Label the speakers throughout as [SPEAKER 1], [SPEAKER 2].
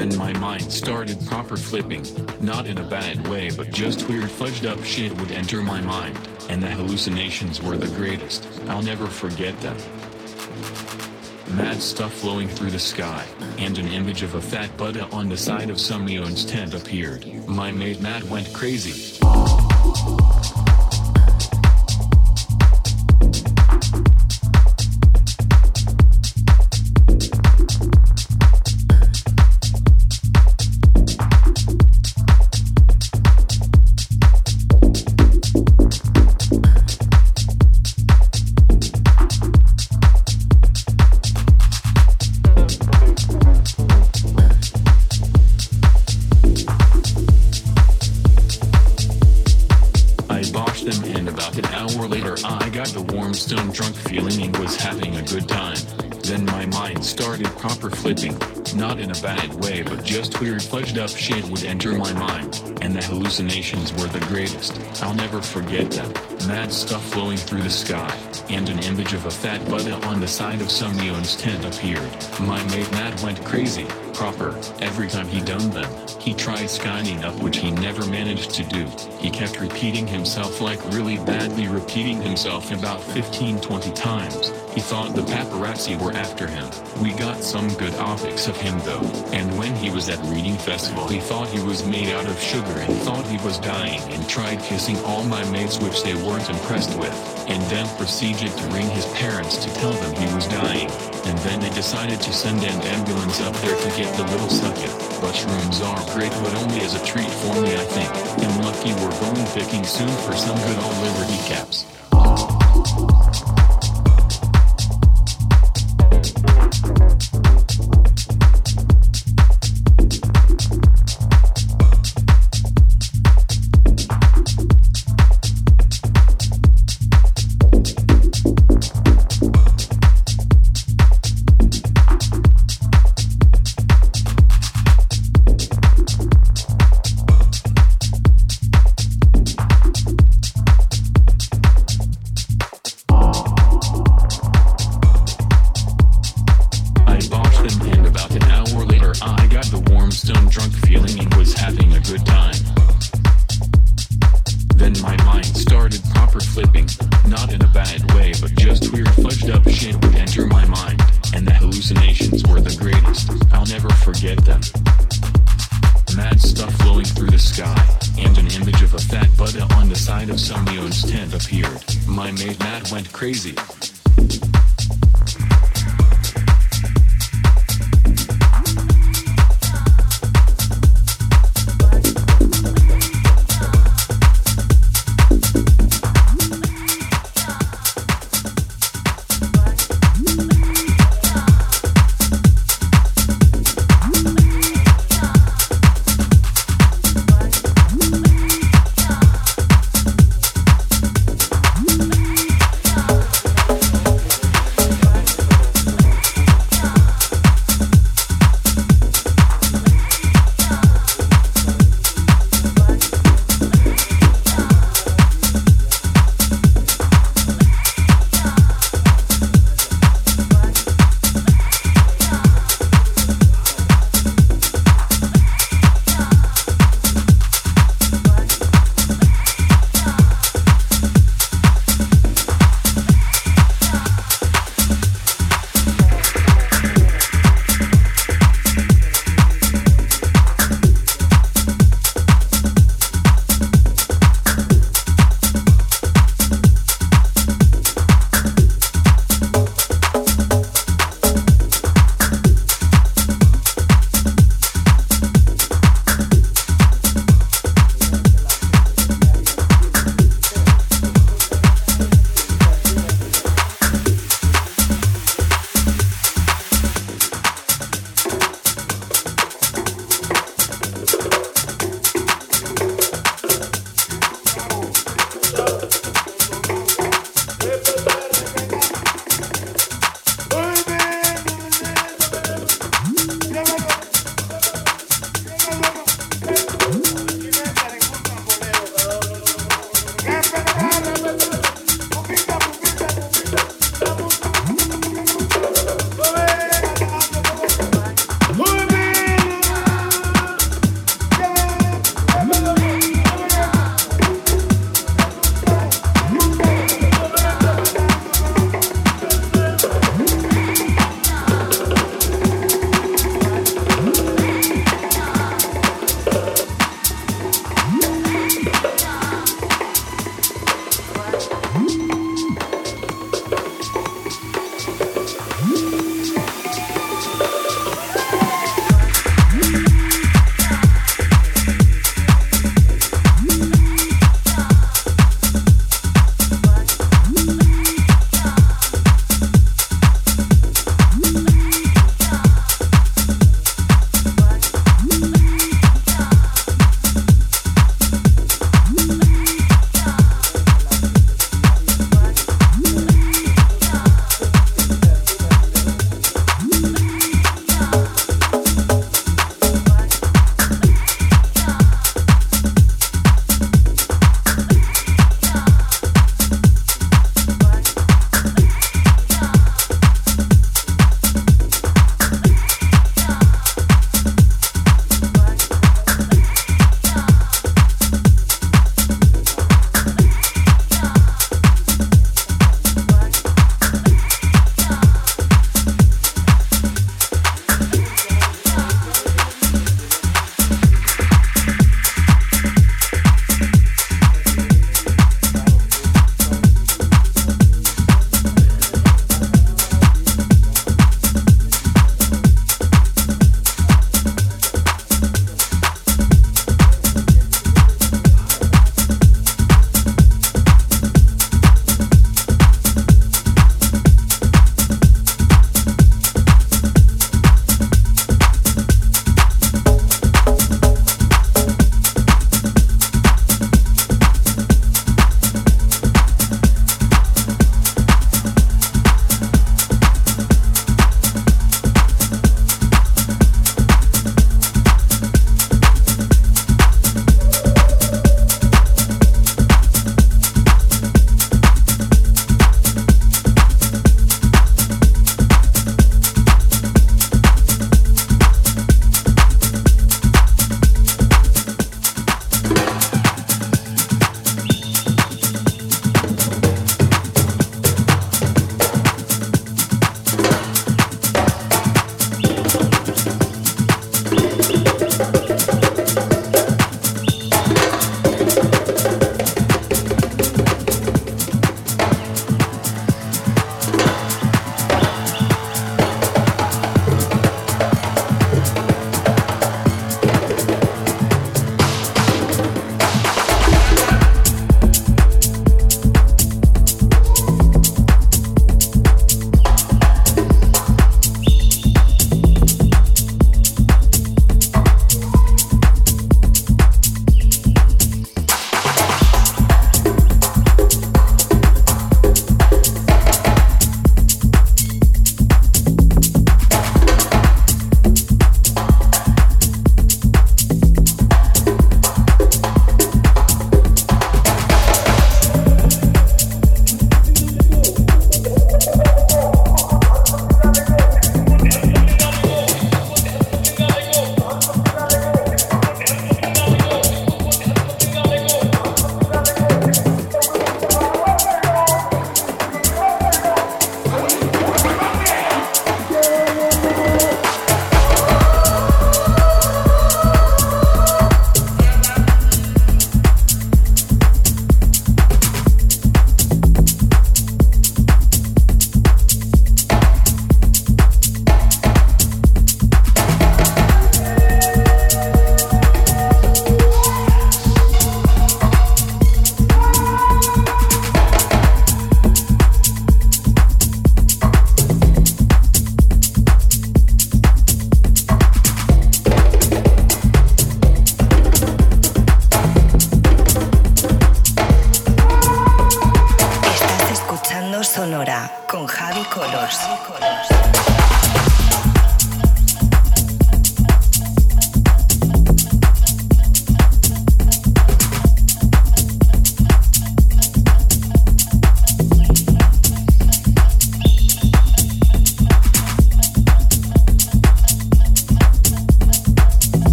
[SPEAKER 1] Then my mind started proper flipping, not in a bad way but just weird fudged up shit would enter my mind, and the hallucinations were the greatest, I'll never forget them. Mad stuff flowing through the sky, and an image of a fat Buddha on the side of some neon's tent appeared. My mate Matt went crazy. Shit would enter my mind, and the hallucinations were the greatest, I'll never forget them. Mad stuff flowing through the sky, and an image of a fat Buddha on the side of some neon's tent appeared. My mate Matt went crazy, proper, every time he done them. He tried skying up which he never managed to do. He kept repeating himself like really badly repeating himself about 15-20 times. He thought the paparazzi were after him. We got some good optics of him though. And when he was at reading festival he thought he was made out of sugar and thought he was dying and tried kissing all my mates which they weren't impressed with. And then proceeded to ring his parents to tell them he was dying. And then they decided to send an ambulance up there to get the little sucket. Mushrooms are great but only as a treat for me I think. And lucky we're going picking soon for some good old Liberty caps.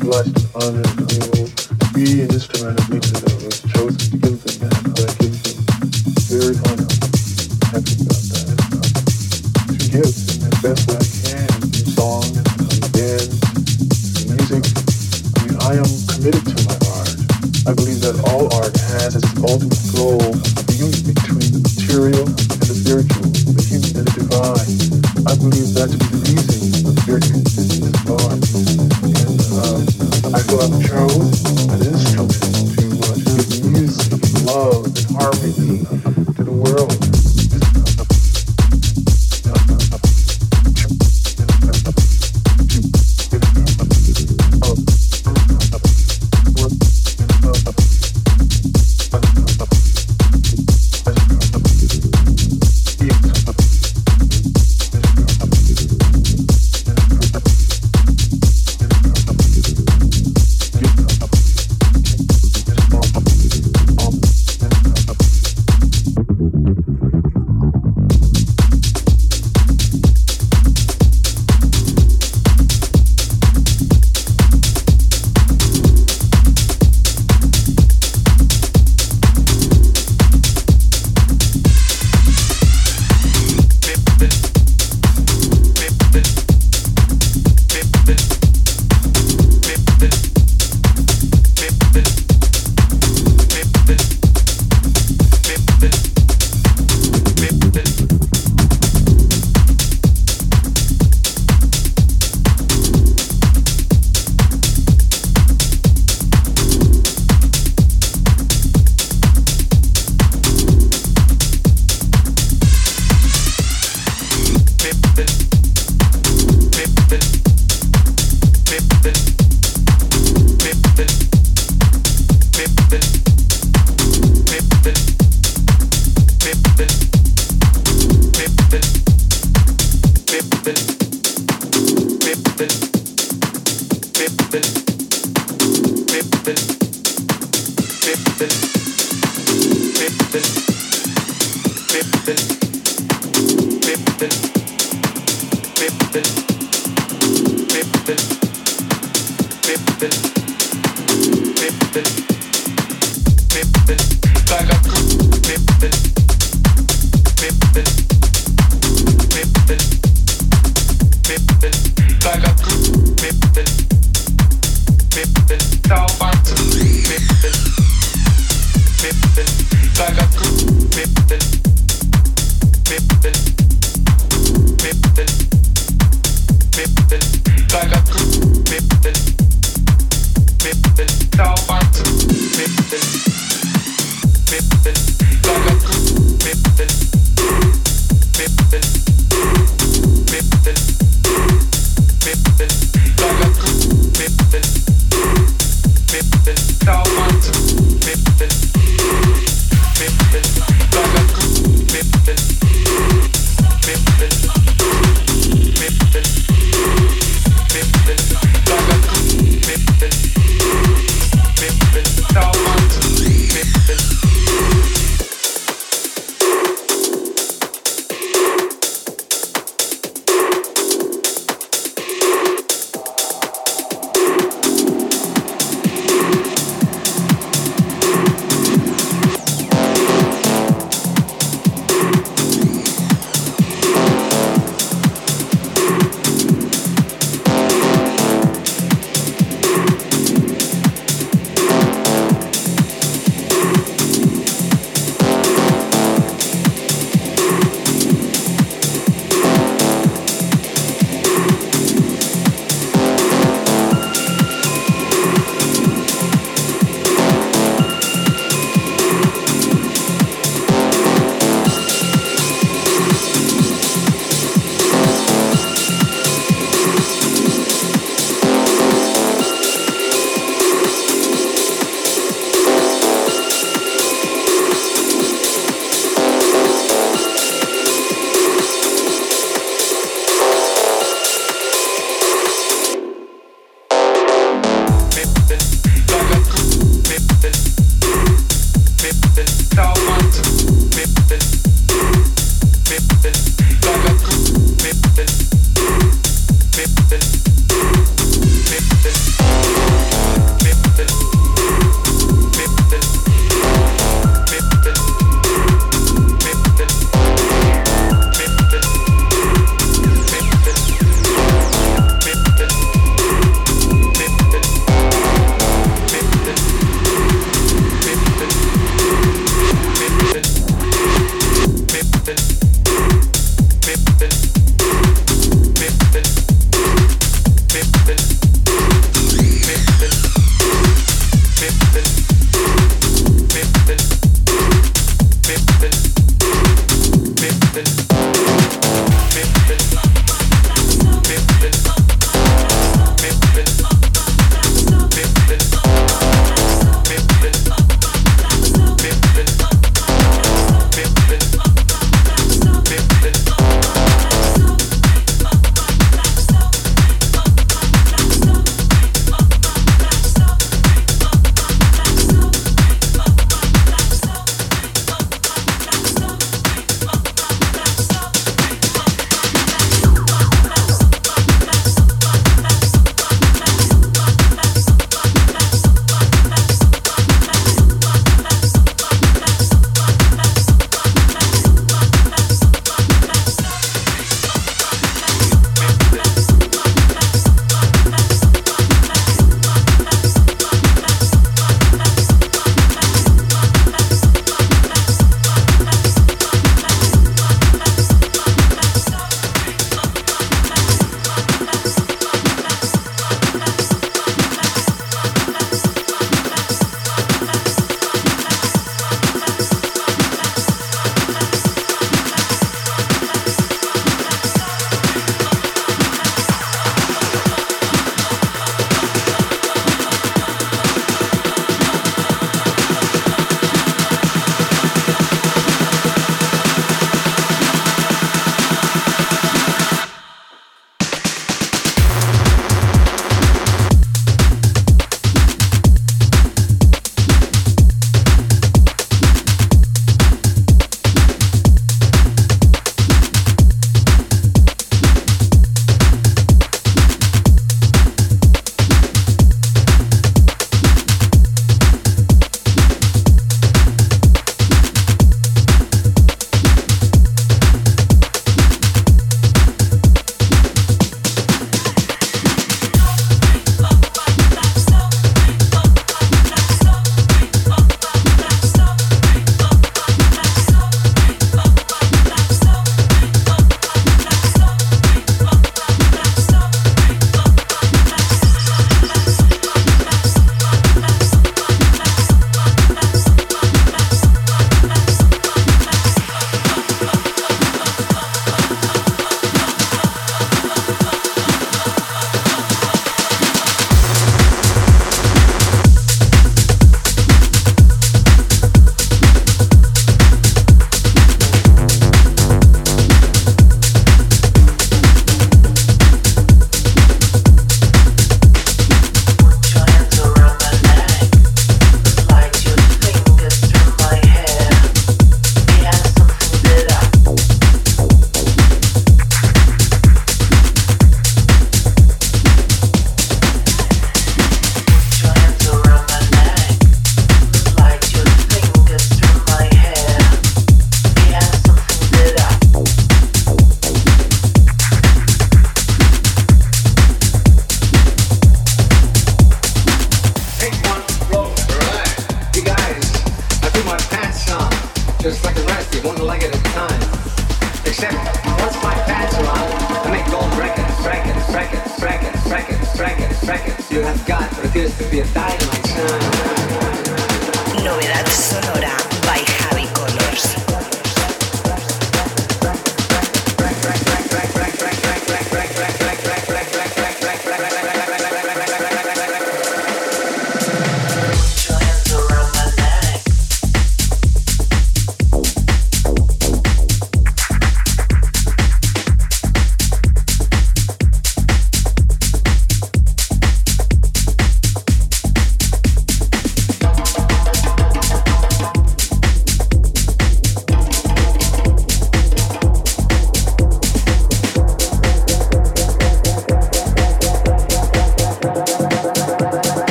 [SPEAKER 2] Blessed and honored to be an instrument of music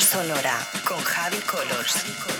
[SPEAKER 3] Sonora con Javi Colors.